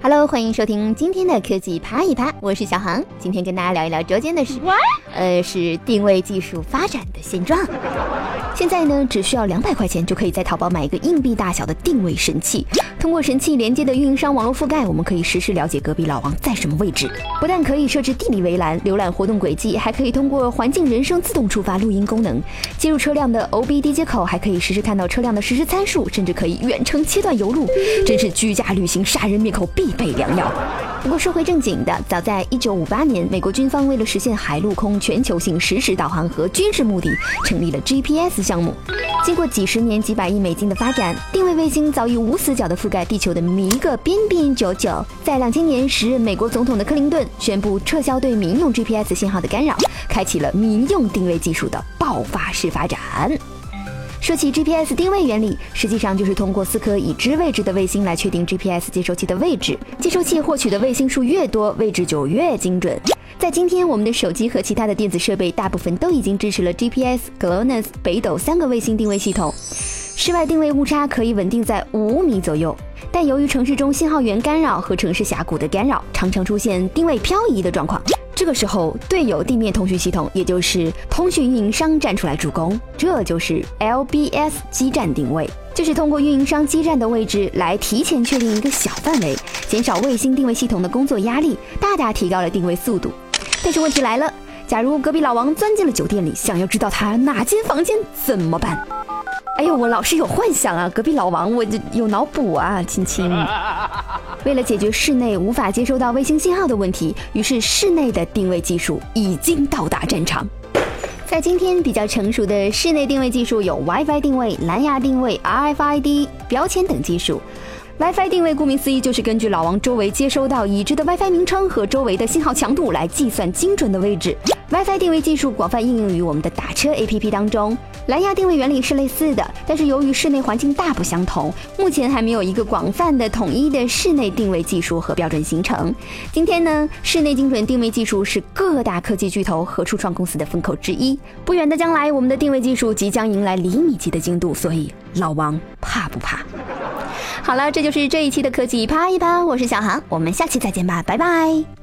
Hello，欢迎收听今天的科技啪一啪，我是小航。今天跟大家聊一聊捉奸的事，呃，是定位技术发展的现状。现在呢，只需要两百块钱就可以在淘宝买一个硬币大小的定位神器。通过神器连接的运营商网络覆盖，我们可以实时了解隔壁老王在什么位置。不但可以设置地理围栏、浏览活动轨迹，还可以通过环境人声自动触发录音功能。接入车辆的 OBD 接口，还可以实时看到车辆的实时参数，甚至可以远程切断油路，真是居家旅行杀人灭口必备良药。不过说回正经的，早在1958年，美国军方为了实现海陆空全球性实时导航和军事目的，成立了 GPS 项目。经过几十年、几百亿美金的发展，定位卫星早已无死角地覆盖地球的每一个边边角角。在2000年，时任美国总统的克林顿宣布撤销对民用 GPS 信号的干扰，开启了民用定位技术的爆发式发展。说起 GPS 定位原理，实际上就是通过四颗已知位置的卫星来确定 GPS 接收器的位置。接收器获取的卫星数越多，位置就越精准。在今天，我们的手机和其他的电子设备大部分都已经支持了 GPS、GLONASS、北斗三个卫星定位系统，室外定位误差可以稳定在五米左右。但由于城市中信号源干扰和城市峡谷的干扰，常常出现定位漂移的状况。这个时候，队友地面通讯系统，也就是通讯运营商站出来助攻，这就是 LBS 基站定位，就是通过运营商基站的位置来提前确定一个小范围，减少卫星定位系统的工作压力，大大提高了定位速度。但是问题来了，假如隔壁老王钻进了酒店里，想要知道他哪间房间怎么办？哎呦，我老是有幻想啊，隔壁老王，我有脑补啊，亲亲。为了解决室内无法接收到卫星信号的问题，于是室内的定位技术已经到达战场。在今天比较成熟的室内定位技术有 WiFi 定位、蓝牙定位、RFID 标签等技术。WiFi 定位顾名思义就是根据老王周围接收到已知的 WiFi 名称和周围的信号强度来计算精准的位置。WiFi 定位技术广泛应用于我们的打车 APP 当中。蓝牙定位原理是类似的，但是由于室内环境大不相同，目前还没有一个广泛的统一的室内定位技术和标准形成。今天呢，室内精准定位技术是各大科技巨头和初创公司的风口之一。不远的将来，我们的定位技术即将迎来厘米级的精度，所以老王怕不怕？好了，这就是这一期的科技啪一啪，我是小航，我们下期再见吧，拜拜。